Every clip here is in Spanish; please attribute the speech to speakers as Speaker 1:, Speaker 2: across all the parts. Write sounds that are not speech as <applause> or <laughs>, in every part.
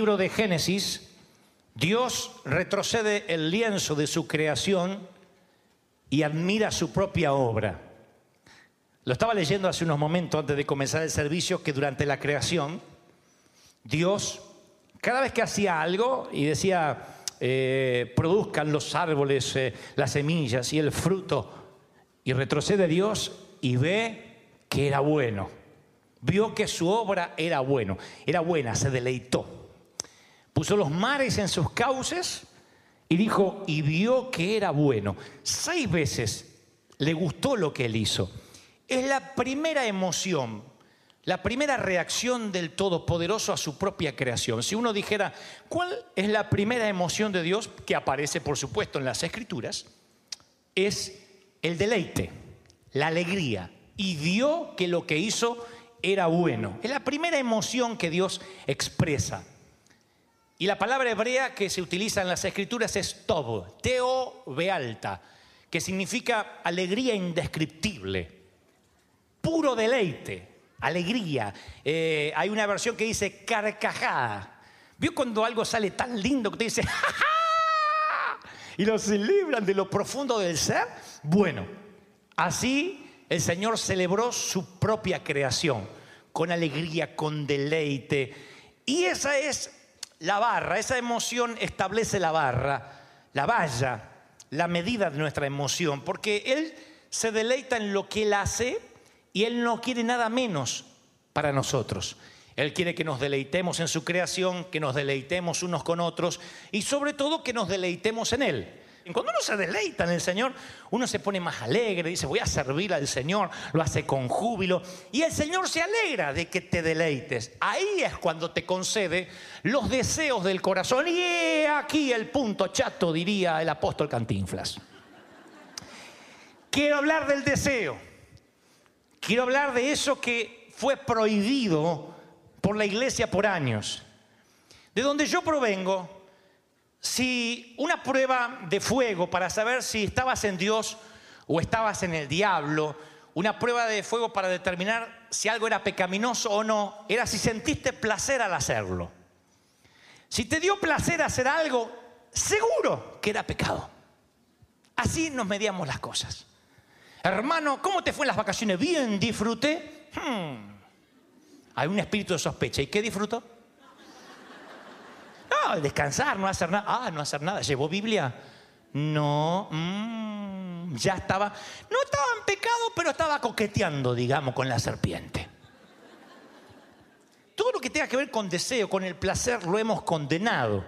Speaker 1: libro de Génesis, Dios retrocede el lienzo de su creación y admira su propia obra. Lo estaba leyendo hace unos momentos antes de comenzar el servicio que durante la creación, Dios, cada vez que hacía algo y decía, eh, produzcan los árboles, eh, las semillas y el fruto, y retrocede Dios y ve que era bueno. Vio que su obra era bueno, era buena, se deleitó. Puso los mares en sus cauces y dijo, y vio que era bueno. Seis veces le gustó lo que él hizo. Es la primera emoción, la primera reacción del Todopoderoso a su propia creación. Si uno dijera, ¿cuál es la primera emoción de Dios que aparece, por supuesto, en las Escrituras? Es el deleite, la alegría. Y vio que lo que hizo era bueno. Es la primera emoción que Dios expresa. Y la palabra hebrea que se utiliza en las escrituras es tov, teo bealta, que significa alegría indescriptible, puro deleite, alegría. Eh, hay una versión que dice carcajada. ¿Vio cuando algo sale tan lindo que te dice, ¡Ja, ja! y lo celebran de lo profundo del ser? Bueno, así el Señor celebró su propia creación, con alegría, con deleite. Y esa es la barra, esa emoción establece la barra, la valla, la medida de nuestra emoción, porque Él se deleita en lo que Él hace y Él no quiere nada menos para nosotros. Él quiere que nos deleitemos en su creación, que nos deleitemos unos con otros y sobre todo que nos deleitemos en Él. Cuando uno se deleita en el Señor, uno se pone más alegre, dice, voy a servir al Señor, lo hace con júbilo. Y el Señor se alegra de que te deleites. Ahí es cuando te concede los deseos del corazón. Y aquí el punto chato, diría el apóstol Cantinflas. Quiero hablar del deseo. Quiero hablar de eso que fue prohibido por la iglesia por años. De donde yo provengo, si una prueba de fuego para saber si estabas en Dios o estabas en el diablo, una prueba de fuego para determinar si algo era pecaminoso o no, era si sentiste placer al hacerlo. Si te dio placer hacer algo, seguro que era pecado. Así nos medíamos las cosas. Hermano, ¿cómo te fue en las vacaciones? Bien, disfruté. Hmm. Hay un espíritu de sospecha. ¿Y qué disfrutó? No, descansar, no hacer nada. Ah, no hacer nada. ¿Llevó Biblia? No. Mm, ya estaba. No estaba en pecado, pero estaba coqueteando, digamos, con la serpiente. Todo lo que tenga que ver con deseo, con el placer, lo hemos condenado.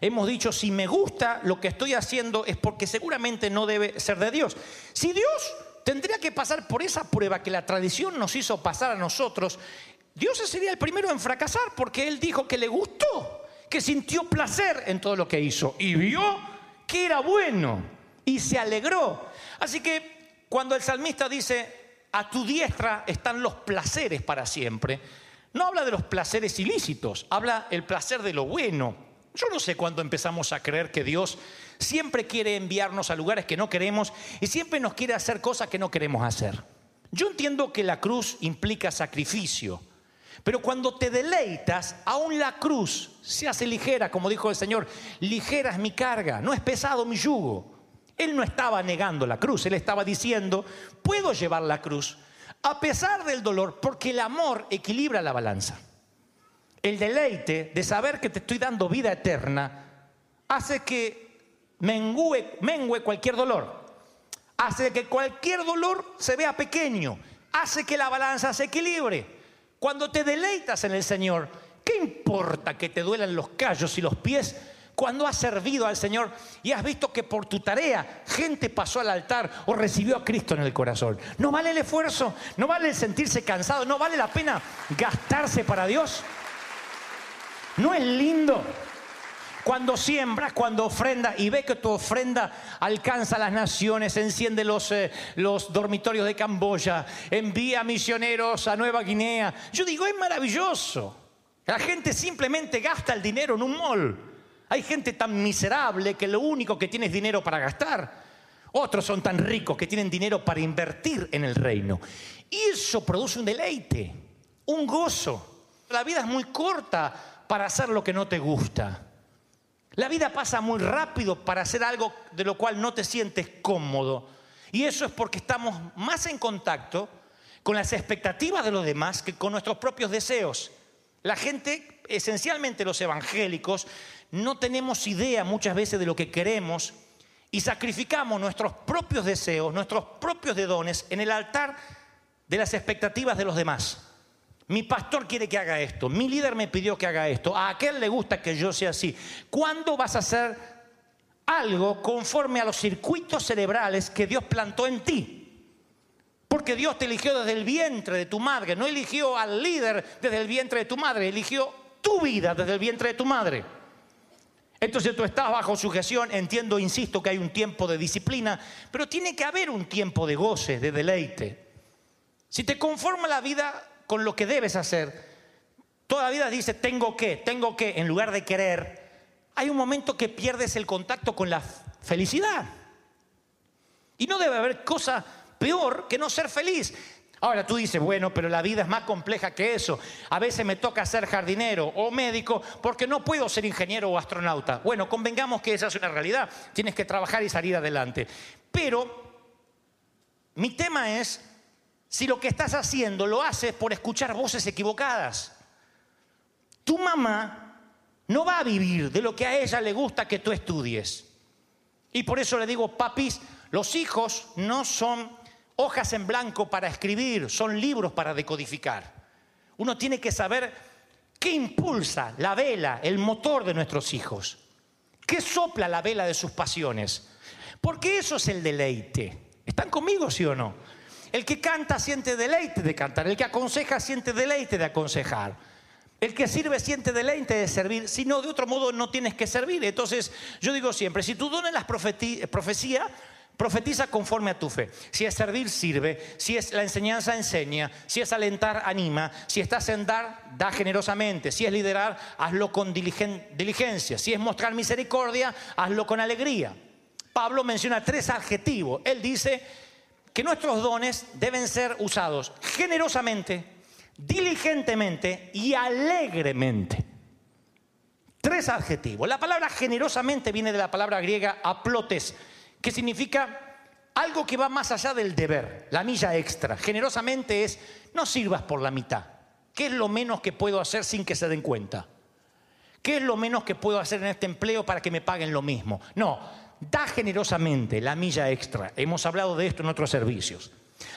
Speaker 1: Hemos dicho, si me gusta lo que estoy haciendo es porque seguramente no debe ser de Dios. Si Dios tendría que pasar por esa prueba que la tradición nos hizo pasar a nosotros, Dios sería el primero en fracasar porque Él dijo que le gustó, que sintió placer en todo lo que hizo y vio que era bueno y se alegró. Así que cuando el salmista dice, a tu diestra están los placeres para siempre, no habla de los placeres ilícitos, habla el placer de lo bueno. Yo no sé cuándo empezamos a creer que Dios siempre quiere enviarnos a lugares que no queremos y siempre nos quiere hacer cosas que no queremos hacer. Yo entiendo que la cruz implica sacrificio, Pero cuando te deleitas, aún la cruz se hace ligera, como dijo el Señor, ligera es mi carga, no es pesado mi yugo. Él no estaba negando la cruz, él estaba diciendo, puedo llevar la cruz a pesar del dolor, porque el amor equilibra la balanza. El deleite de saber que te estoy dando vida eterna hace que mengue, mengue cualquier dolor, hace que cualquier dolor se vea pequeño, hace que la balanza se equilibre. Cuando te deleitas en el Señor, ¿qué importa que te duelan los callos y los pies? Cuando has servido al Señor y has visto que por tu tarea gente pasó al altar o recibió a Cristo en el corazón. ¿No vale el esfuerzo? ¿No vale el sentirse cansado? ¿No vale la pena gastarse para Dios? ¿No es lindo? Cuando siembras, cuando ofrenda y ve que tu ofrenda alcanza las naciones, enciende los, eh, los dormitorios de Camboya, envía misioneros a Nueva Guinea. Yo digo, es maravilloso. La gente simplemente gasta el dinero en un mall. Hay gente tan miserable que lo único que tiene es dinero para gastar. Otros son tan ricos que tienen dinero para invertir en el reino. Y eso produce un deleite, un gozo. La vida es muy corta para hacer lo que no te gusta. La vida pasa muy rápido para hacer algo de lo cual no te sientes cómodo. Y eso es porque estamos más en contacto con las expectativas de los demás que con nuestros propios deseos. La gente, esencialmente los evangélicos, no tenemos idea muchas veces de lo que queremos y sacrificamos nuestros propios deseos, nuestros propios dedones en el altar de las expectativas de los demás. Mi pastor quiere que haga esto, mi líder me pidió que haga esto, a aquel le gusta que yo sea así. ¿Cuándo vas a hacer algo conforme a los circuitos cerebrales que Dios plantó en ti? Porque Dios te eligió desde el vientre de tu madre, no eligió al líder desde el vientre de tu madre, eligió tu vida desde el vientre de tu madre. Entonces tú estás bajo sujeción, entiendo, insisto, que hay un tiempo de disciplina, pero tiene que haber un tiempo de goce, de deleite. Si te conforma la vida con lo que debes hacer, toda vida dice, tengo que, tengo que, en lugar de querer, hay un momento que pierdes el contacto con la felicidad. Y no debe haber cosa peor que no ser feliz. Ahora tú dices, bueno, pero la vida es más compleja que eso. A veces me toca ser jardinero o médico porque no puedo ser ingeniero o astronauta. Bueno, convengamos que esa es una realidad. Tienes que trabajar y salir adelante. Pero mi tema es si lo que estás haciendo lo haces por escuchar voces equivocadas. Tu mamá no va a vivir de lo que a ella le gusta que tú estudies. Y por eso le digo, papis, los hijos no son hojas en blanco para escribir, son libros para decodificar. Uno tiene que saber qué impulsa la vela, el motor de nuestros hijos. ¿Qué sopla la vela de sus pasiones? Porque eso es el deleite. ¿Están conmigo, sí o no? El que canta siente deleite de cantar, el que aconseja siente deleite de aconsejar. El que sirve siente deleite de servir, si no, de otro modo no tienes que servir. Entonces, yo digo siempre, si tu don es la profecía, Profetiza conforme a tu fe. Si es servir, sirve. Si es la enseñanza, enseña. Si es alentar, anima. Si estás en dar, da generosamente. Si es liderar, hazlo con diligencia. Si es mostrar misericordia, hazlo con alegría. Pablo menciona tres adjetivos. Él dice que nuestros dones deben ser usados generosamente, diligentemente y alegremente. Tres adjetivos. La palabra generosamente viene de la palabra griega aplotes que significa algo que va más allá del deber, la milla extra. Generosamente es, no sirvas por la mitad. ¿Qué es lo menos que puedo hacer sin que se den cuenta? ¿Qué es lo menos que puedo hacer en este empleo para que me paguen lo mismo? No, da generosamente la milla extra. Hemos hablado de esto en otros servicios.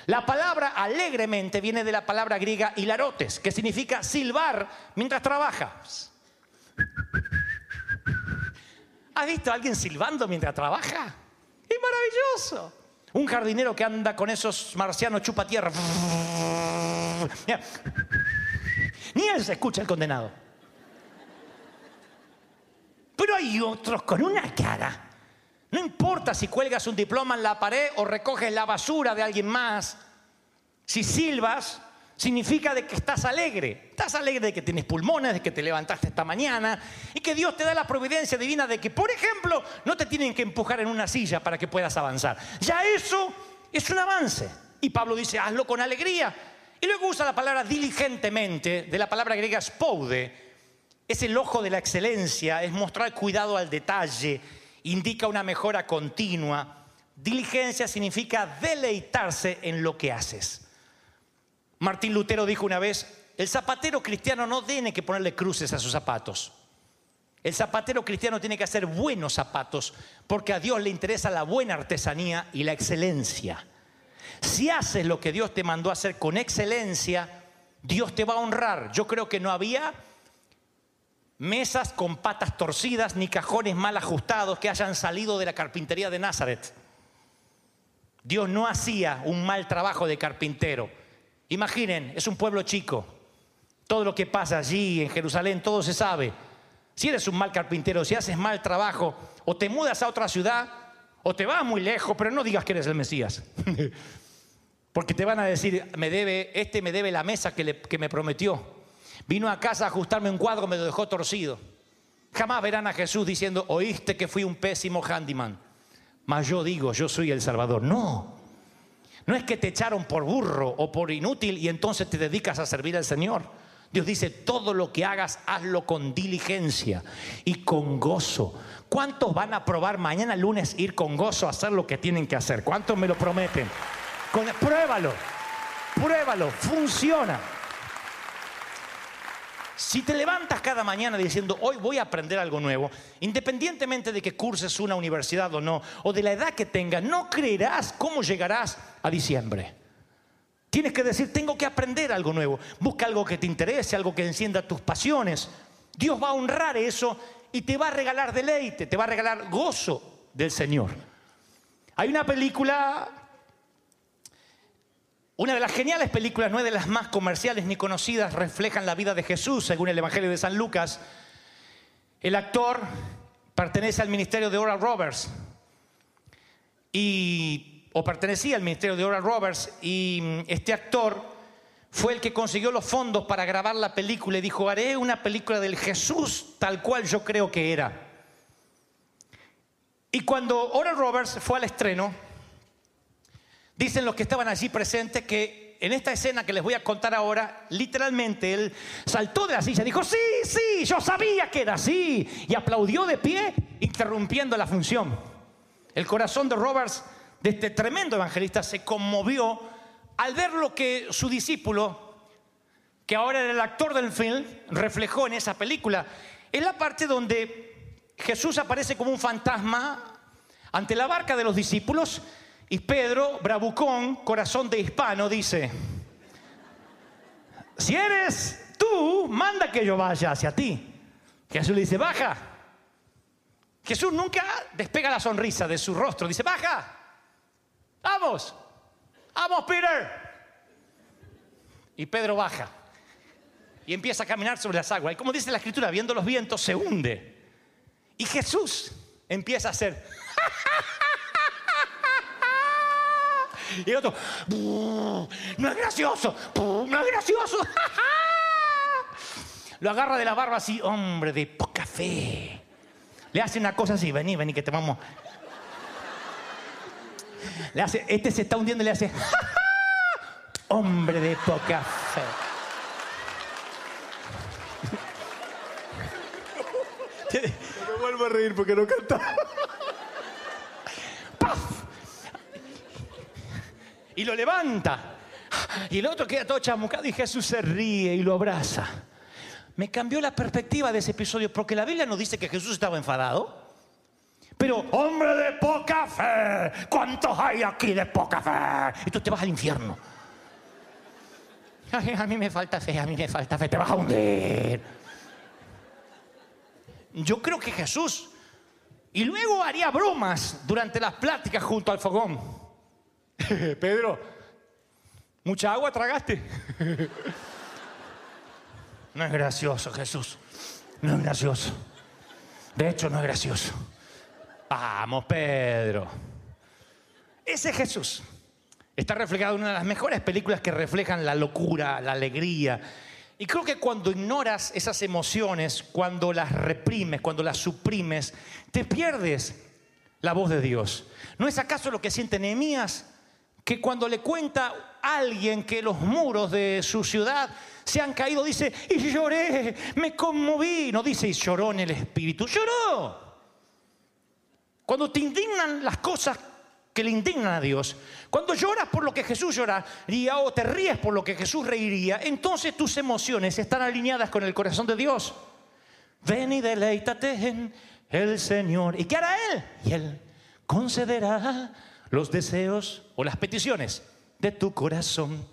Speaker 1: La palabra alegremente viene de la palabra griega hilarotes, que significa silbar mientras trabajas. ¿Has visto a alguien silbando mientras trabaja? Es maravilloso. Un jardinero que anda con esos marcianos chupa tierra. Ni él se escucha el condenado. Pero hay otros con una cara. No importa si cuelgas un diploma en la pared o recoges la basura de alguien más. Si silbas, significa de que estás alegre. Estás alegre de que tienes pulmones, de que te levantaste esta mañana y que Dios te da la providencia divina de que, por ejemplo, no te tienen que empujar en una silla para que puedas avanzar. Ya eso es un avance. Y Pablo dice, hazlo con alegría. Y luego usa la palabra diligentemente, de la palabra griega spoude. Es el ojo de la excelencia, es mostrar cuidado al detalle, indica una mejora continua. Diligencia significa deleitarse en lo que haces. Martín Lutero dijo una vez, el zapatero cristiano no tiene que ponerle cruces a sus zapatos. El zapatero cristiano tiene que hacer buenos zapatos porque a Dios le interesa la buena artesanía y la excelencia. Si haces lo que Dios te mandó a hacer con excelencia, Dios te va a honrar. Yo creo que no había mesas con patas torcidas ni cajones mal ajustados que hayan salido de la carpintería de Nazaret. Dios no hacía un mal trabajo de carpintero. Imaginen, es un pueblo chico. Todo lo que pasa allí en Jerusalén, todo se sabe. Si eres un mal carpintero, si haces mal trabajo, o te mudas a otra ciudad, o te vas muy lejos, pero no digas que eres el Mesías. <laughs> Porque te van a decir, me debe, este me debe la mesa que, le- que me prometió. Vino a casa a ajustarme un cuadro, me lo dejó torcido. Jamás verán a Jesús diciendo, oíste que fui un pésimo handyman. Mas yo digo, yo soy el Salvador. No. No es que te echaron por burro o por inútil y entonces te dedicas a servir al Señor. Dios dice, todo lo que hagas, hazlo con diligencia y con gozo. ¿Cuántos van a probar mañana lunes ir con gozo a hacer lo que tienen que hacer? ¿Cuántos me lo prometen? Con- pruébalo, pruébalo, funciona. Si te levantas cada mañana diciendo, hoy voy a aprender algo nuevo, independientemente de que curses una universidad o no, o de la edad que tengas, no creerás cómo llegarás a diciembre. Tienes que decir, tengo que aprender algo nuevo. Busca algo que te interese, algo que encienda tus pasiones. Dios va a honrar eso y te va a regalar deleite, te va a regalar gozo del Señor. Hay una película, una de las geniales películas, no es de las más comerciales ni conocidas, reflejan la vida de Jesús, según el Evangelio de San Lucas. El actor pertenece al ministerio de Oral Roberts y, o pertenecía al ministerio de Oral Roberts y mm, este actor fue el que consiguió los fondos para grabar la película y dijo, haré una película del Jesús tal cual yo creo que era. Y cuando Oral Roberts fue al estreno, dicen los que estaban allí presentes que en esta escena que les voy a contar ahora, literalmente él saltó de la silla, dijo, sí, sí, yo sabía que era así, y aplaudió de pie, interrumpiendo la función. El corazón de Roberts, de este tremendo evangelista, se conmovió al ver lo que su discípulo, que ahora era el actor del film, reflejó en esa película. Es la parte donde Jesús aparece como un fantasma ante la barca de los discípulos y Pedro, bravucón, corazón de hispano, dice, si eres tú, manda que yo vaya hacia ti. Jesús le dice, baja. Jesús nunca despega la sonrisa de su rostro, dice, baja. Vamos, vamos, Peter. Y Pedro baja y empieza a caminar sobre las aguas. Y como dice la escritura, viendo los vientos, se hunde. Y Jesús empieza a hacer. Y el otro, "Buh, no es gracioso, no es gracioso. <laughs> Lo agarra de la barba así, hombre de poca fe. Le hace una cosa así, vení, vení, que te vamos. Le hace, este se está hundiendo y le hace, hombre de poca fe. <laughs>
Speaker 2: Me vuelvo a reír porque no cantaba.
Speaker 1: Y lo levanta. Y el otro queda todo chamucado y Jesús se ríe y lo abraza. Me cambió la perspectiva de ese episodio porque la Biblia no dice que Jesús estaba enfadado. Pero, hombre de poca fe, ¿cuántos hay aquí de poca fe? Y tú te vas al infierno. A mí me falta fe, a mí me falta fe, te vas a hundir. Yo creo que Jesús y luego haría bromas durante las pláticas junto al fogón. <laughs> Pedro, ¿mucha agua tragaste? <laughs> no es gracioso, Jesús. No es gracioso. De hecho, no es gracioso. Vamos, Pedro. Ese Jesús está reflejado en una de las mejores películas que reflejan la locura, la alegría. Y creo que cuando ignoras esas emociones, cuando las reprimes, cuando las suprimes, te pierdes la voz de Dios. ¿No es acaso lo que siente Nehemías que cuando le cuenta alguien que los muros de su ciudad se han caído, dice, y lloré, me conmoví. No dice, y lloró en el espíritu, lloró. Cuando te indignan las cosas que le indignan a Dios, cuando lloras por lo que Jesús lloraría o te ríes por lo que Jesús reiría, entonces tus emociones están alineadas con el corazón de Dios. Ven y deleítate en el Señor. ¿Y qué hará Él? Y Él concederá los deseos o las peticiones de tu corazón.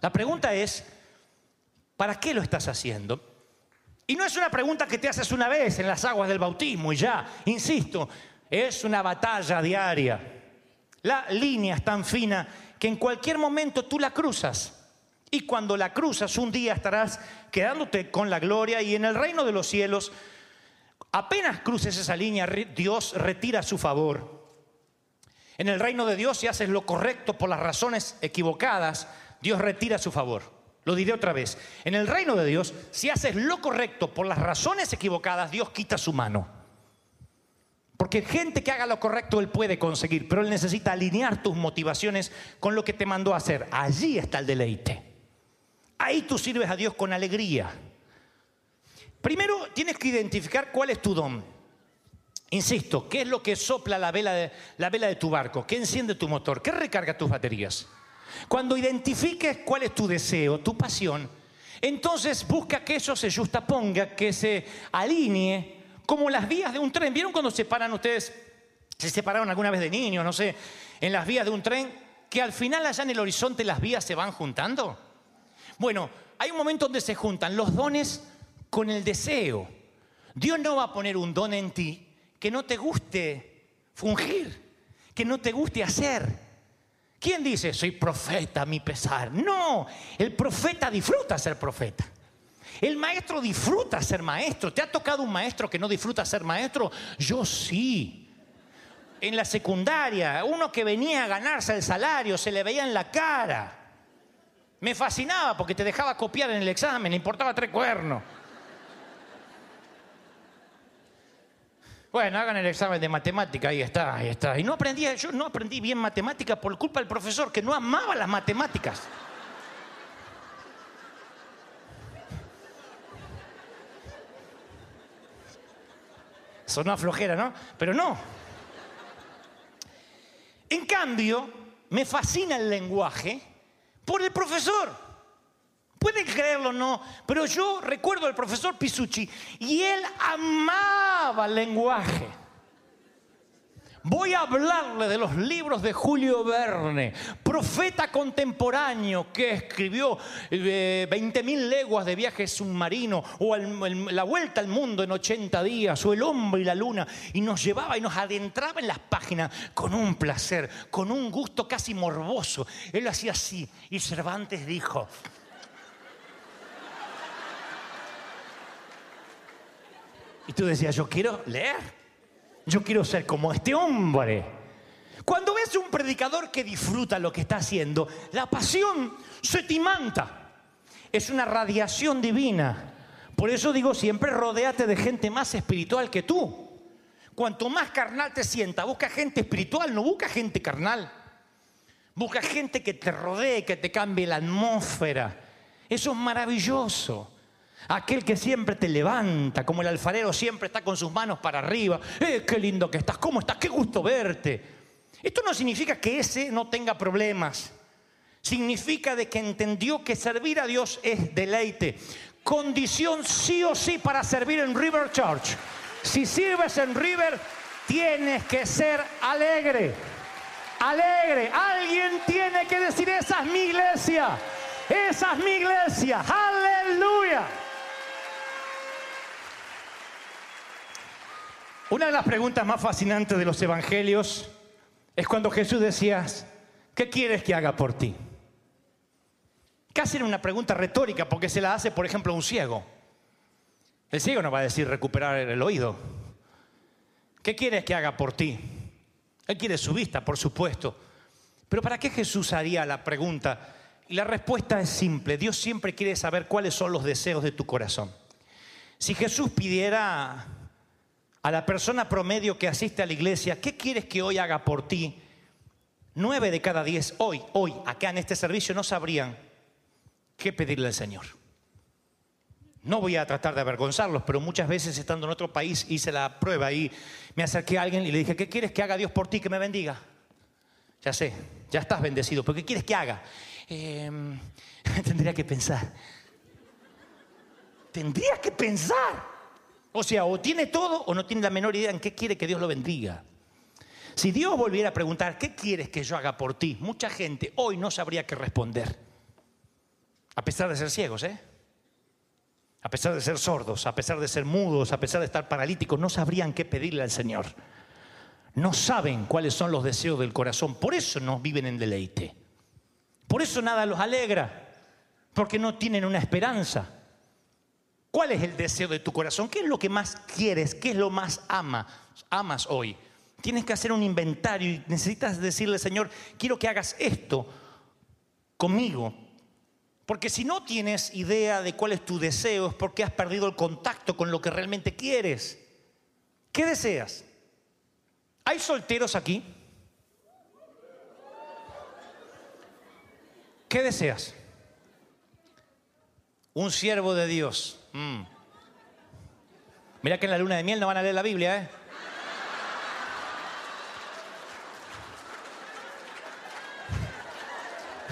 Speaker 1: La pregunta es, ¿para qué lo estás haciendo? Y no es una pregunta que te haces una vez en las aguas del bautismo y ya, insisto, es una batalla diaria. La línea es tan fina que en cualquier momento tú la cruzas. Y cuando la cruzas, un día estarás quedándote con la gloria y en el reino de los cielos, apenas cruces esa línea, Dios retira su favor. En el reino de Dios, si haces lo correcto por las razones equivocadas, Dios retira su favor. Lo diré otra vez. En el reino de Dios, si haces lo correcto por las razones equivocadas, Dios quita su mano. Porque gente que haga lo correcto Él puede conseguir, pero Él necesita alinear tus motivaciones con lo que te mandó a hacer. Allí está el deleite. Ahí tú sirves a Dios con alegría. Primero tienes que identificar cuál es tu don. Insisto, ¿qué es lo que sopla la vela de, tu barco? ¿Qué enciende tu motor? ¿Qué recarga tus baterías? Cuando identifiques cuál es tu deseo, tu pasión, entonces busca que eso se justaponga, que se alinee como las vías de un tren. ¿Vieron cuando se paran ustedes? Se separaron alguna vez de niños, no sé, en las vías de un tren, que al final allá en el horizonte las vías se van juntando. Bueno, hay un momento donde se juntan los dones con el deseo. Dios no va a poner un don en ti que no te guste fungir, que no te guste hacer. ¿Quién dice, soy profeta a mi pesar? No, el profeta disfruta ser profeta. El maestro disfruta ser maestro. ¿Te ha tocado un maestro que no disfruta ser maestro? Yo sí. En la secundaria, uno que venía a ganarse el salario, se le veía en la cara. Me fascinaba porque te dejaba copiar en el examen, le importaba tres cuernos. Bueno, hagan el examen de matemática, ahí está, ahí está. Y no aprendí, yo no aprendí bien matemática por culpa del profesor que no amaba las matemáticas. Sonó flojera, ¿no? Pero no. En cambio, me fascina el lenguaje por el profesor. Pueden creerlo o no, pero yo recuerdo al profesor Pisucci y él amaba el lenguaje. Voy a hablarle de los libros de Julio Verne, profeta contemporáneo que escribió eh, 20.000 leguas de viaje submarino o La vuelta al mundo en 80 días o El hombre y la luna y nos llevaba y nos adentraba en las páginas con un placer, con un gusto casi morboso. Él hacía así y Cervantes dijo, Y tú decías, yo quiero leer. Yo quiero ser como este hombre. Cuando ves un predicador que disfruta lo que está haciendo, la pasión se te. Es una radiación divina. Por eso digo siempre, rodéate de gente más espiritual que tú. Cuanto más carnal te sienta, busca gente espiritual, no busca gente carnal. Busca gente que te rodee, que te cambie la atmósfera. Eso es maravilloso. Aquel que siempre te levanta, como el alfarero siempre está con sus manos para arriba. ¡Eh, qué lindo que estás! ¿Cómo estás? ¡Qué gusto verte! Esto no significa que ese no tenga problemas. Significa de que entendió que servir a Dios es deleite. Condición sí o sí para servir en River Church. Si sirves en River, tienes que ser alegre. Alegre. Alguien tiene que decir, esa es mi iglesia. Esa es mi iglesia. Aleluya. Una de las preguntas más fascinantes de los evangelios es cuando Jesús decía, ¿qué quieres que haga por ti? Casi era una pregunta retórica porque se la hace, por ejemplo, a un ciego. El ciego no va a decir recuperar el oído. ¿Qué quieres que haga por ti? Él quiere su vista, por supuesto. Pero ¿para qué Jesús haría la pregunta? Y la respuesta es simple. Dios siempre quiere saber cuáles son los deseos de tu corazón. Si Jesús pidiera a la persona promedio que asiste a la iglesia, ¿qué quieres que hoy haga por ti? Nueve de cada diez hoy, hoy, acá en este servicio, no sabrían qué pedirle al Señor. No voy a tratar de avergonzarlos, pero muchas veces estando en otro país hice la prueba y me acerqué a alguien y le dije, ¿qué quieres que haga Dios por ti, que me bendiga? Ya sé, ya estás bendecido, pero ¿qué quieres que haga? Em, <laughs> tendría que pensar. Tendría que pensar. O sea, o tiene todo o no tiene la menor idea en qué quiere que Dios lo bendiga. Si Dios volviera a preguntar, ¿qué quieres que yo haga por ti? Mucha gente hoy no sabría qué responder. A pesar de ser ciegos, ¿eh? A pesar de ser sordos, a pesar de ser mudos, a pesar de estar paralíticos, no sabrían qué pedirle al Señor. No saben cuáles son los deseos del corazón. Por eso no viven en deleite. Por eso nada los alegra. Porque no tienen una esperanza. ¿Cuál es el deseo de tu corazón? ¿Qué es lo que más quieres? ¿Qué es lo más ama, amas hoy? Tienes que hacer un inventario y necesitas decirle, Señor, quiero que hagas esto conmigo. Porque si no tienes idea de cuál es tu deseo, es porque has perdido el contacto con lo que realmente quieres. ¿Qué deseas? ¿Hay solteros aquí? ¿Qué deseas? Un siervo de Dios. Mm. Mira que en la luna de miel no van a leer la Biblia, ¿eh?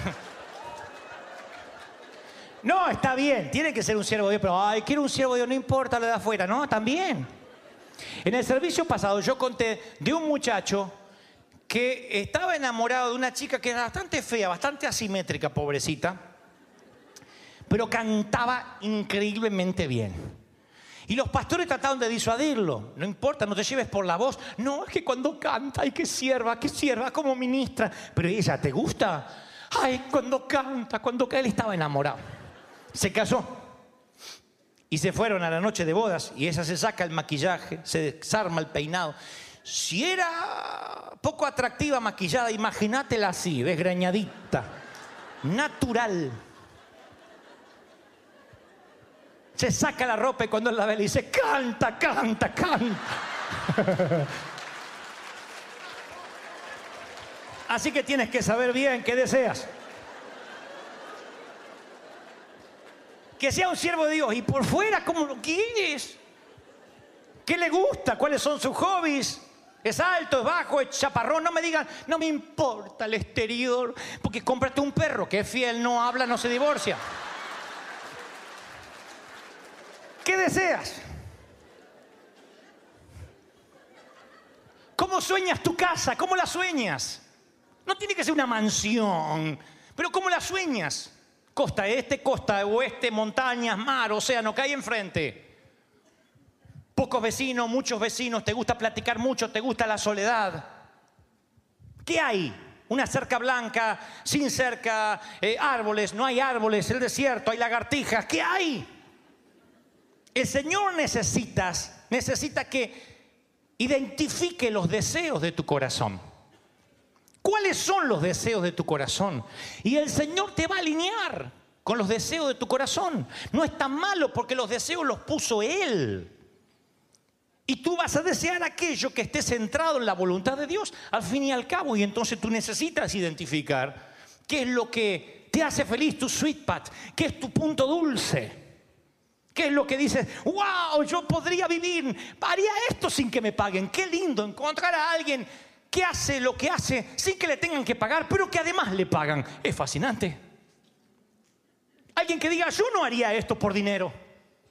Speaker 1: <laughs> No, está bien, tiene que ser un siervo de Dios, pero ay, quiero un siervo de Dios, no importa lo de afuera, no, también. En el servicio pasado yo conté de un muchacho que estaba enamorado de una chica que era bastante fea, bastante asimétrica, pobrecita, pero cantaba increíblemente bien. Y los pastores trataron de disuadirlo. No importa, no te lleves por la voz. No, es que cuando canta, ay, que sierva, que sierva como ministra. Pero ella, ¿te gusta? Ay, cuando canta, cuando él estaba enamorado. Se casó. Y se fueron a la noche de bodas y ella se saca el maquillaje, se desarma el peinado. Si era poco atractiva maquillada, imagínatela así, desgreñadita, natural. Se saca la ropa y cuando él la ve le dice, canta, canta, canta. <laughs> Así que tienes que saber bien qué deseas. Que sea un siervo de Dios y por fuera, ¿cómo lo quieres? ¿Qué le gusta? ¿Cuáles son sus hobbies? ¿Es alto, es bajo, es chaparrón? No me digan, no me importa el exterior, porque cómprate un perro que es fiel, no habla, no se divorcia. ¿Qué deseas? ¿Cómo sueñas tu casa? ¿Cómo la sueñas? No tiene que ser una mansión, pero ¿cómo la sueñas? Costa este, costa oeste, montañas, mar, océano, ¿qué hay enfrente? Pocos vecinos, muchos vecinos, te gusta platicar mucho, te gusta la soledad. ¿Qué hay? Una cerca blanca, sin cerca, eh, árboles, no hay árboles, el desierto, hay lagartijas. ¿Qué hay? El Señor necesitas, necesita que identifique los deseos de tu corazón. ¿Cuáles son los deseos de tu corazón? Y el Señor te va a alinear con los deseos de tu corazón. No es tan malo porque los deseos los puso Él. Y tú vas a desear aquello que esté centrado en la voluntad de Dios, al fin y al cabo. Y entonces tú necesitas identificar qué es lo que te hace feliz, tu sweet pat, qué es tu punto dulce. ¿Qué es lo que dices? ¡Wow! Yo podría vivir, haría esto sin que me paguen. Qué lindo encontrar a alguien que hace lo que hace sin que le tengan que pagar, pero que además le pagan. Es fascinante. Alguien que diga, yo no haría esto por dinero.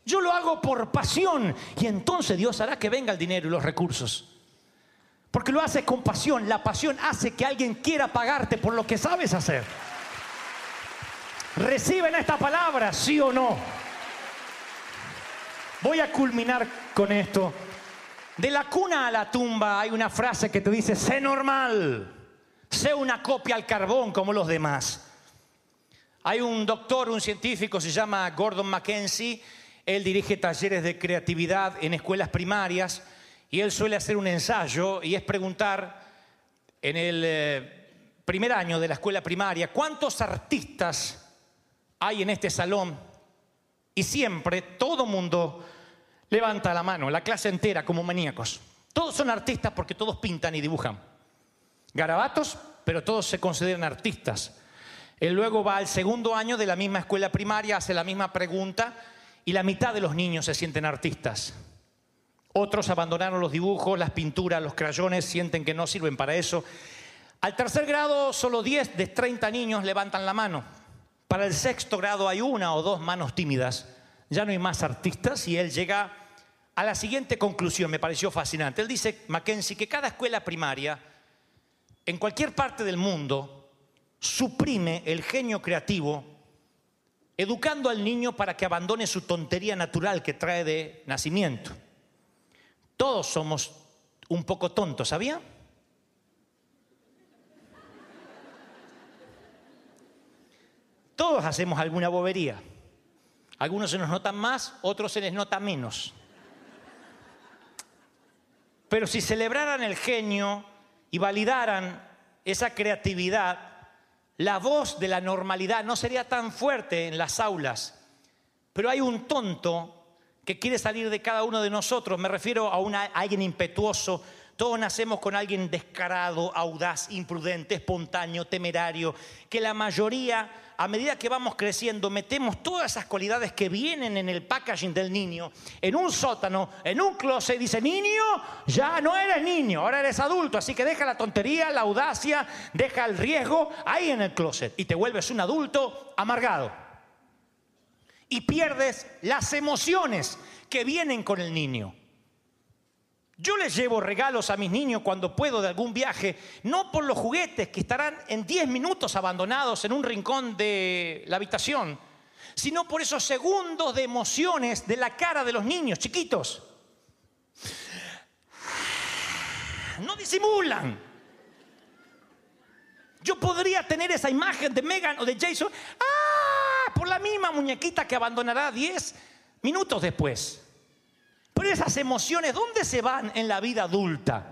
Speaker 1: Yo lo hago por pasión. Y entonces Dios hará que venga el dinero y los recursos. Porque lo hace con pasión. La pasión hace que alguien quiera pagarte por lo que sabes hacer. Reciben esta palabra, sí o no. Voy a culminar con esto. De la cuna a la tumba hay una frase que te dice, sé normal, sé una copia al carbón como los demás. Hay un doctor, un científico, se llama Gordon Mackenzie, él dirige talleres de creatividad en escuelas primarias y él suele hacer un ensayo y es preguntar en el eh, primer año de la escuela primaria, ¿cuántos artistas hay en este salón? Y siempre todo mundo levanta la mano, la clase entera como maníacos. Todos son artistas porque todos pintan y dibujan. Garabatos, pero todos se consideran artistas. Él luego va al segundo año de la misma escuela primaria, hace la misma pregunta y la mitad de los niños se sienten artistas. Otros abandonaron los dibujos, las pinturas, los crayones, sienten que no sirven para eso. Al tercer grado, solo 10 de 30 niños levantan la mano. Para el sexto grado hay una o dos manos tímidas. Ya no hay más artistas y él llega a la siguiente conclusión, me pareció fascinante. Él dice, Mackenzie, que cada escuela primaria, en cualquier parte del mundo, suprime el genio creativo, educando al niño para que abandone su tontería natural que trae de nacimiento. Todos somos un poco tontos, ¿sabía? Todos hacemos alguna bobería. Algunos se nos notan más, otros se les nota menos. Pero si celebraran el genio y validaran esa creatividad, la voz de la normalidad no sería tan fuerte en las aulas. Pero hay un tonto que quiere salir de cada uno de nosotros. Me refiero a, a alguien impetuoso. Todos nacemos con alguien descarado, audaz, imprudente, espontáneo, temerario, que la mayoría, a medida que vamos creciendo, metemos todas esas cualidades que vienen en el packaging del niño, en un sótano, en un closet, y dice, niño, ya no eres niño, ahora eres adulto, así que deja la tontería, la audacia, deja el riesgo ahí en el closet y te vuelves un adulto amargado y pierdes las emociones que vienen con el niño. Yo les llevo regalos a mis niños cuando puedo de algún viaje, no por los juguetes que estarán en 10 minutos abandonados en un rincón de la habitación, sino por esos segundos de emociones de la cara de los niños chiquitos. No disimulan. Yo podría tener esa imagen de Megan o de Jason. ¡Ah! Por la misma muñequita que abandonará 10 minutos después. Pero esas emociones, ¿dónde se van en la vida adulta?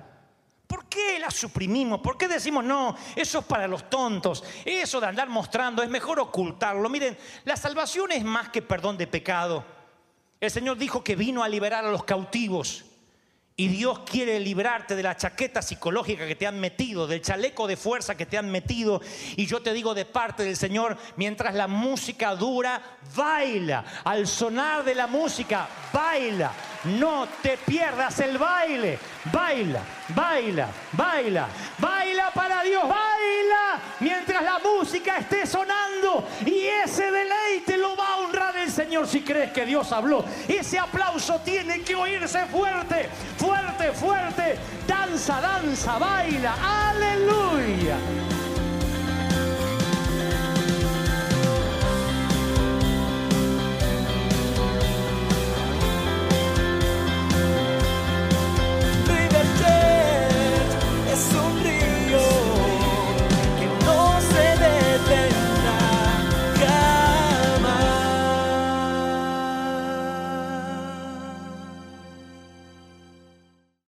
Speaker 1: ¿Por qué las suprimimos? ¿Por qué decimos, no, eso es para los tontos? Eso de andar mostrando, es mejor ocultarlo. Miren, la salvación es más que perdón de pecado. El Señor dijo que vino a liberar a los cautivos. Y Dios quiere librarte de la chaqueta psicológica que te han metido, del chaleco de fuerza que te han metido. Y yo te digo de parte del Señor, mientras la música dura, baila. Al sonar de la música, baila. No te pierdas el baile. Baila, baila, baila. Baila para Dios, baila. Mientras la música esté sonando. Y ese deleite lo va a honrar el Señor si crees que Dios habló. Ese aplauso tiene que oírse fuerte, fuerte, fuerte. Danza, danza, baila. Aleluya. your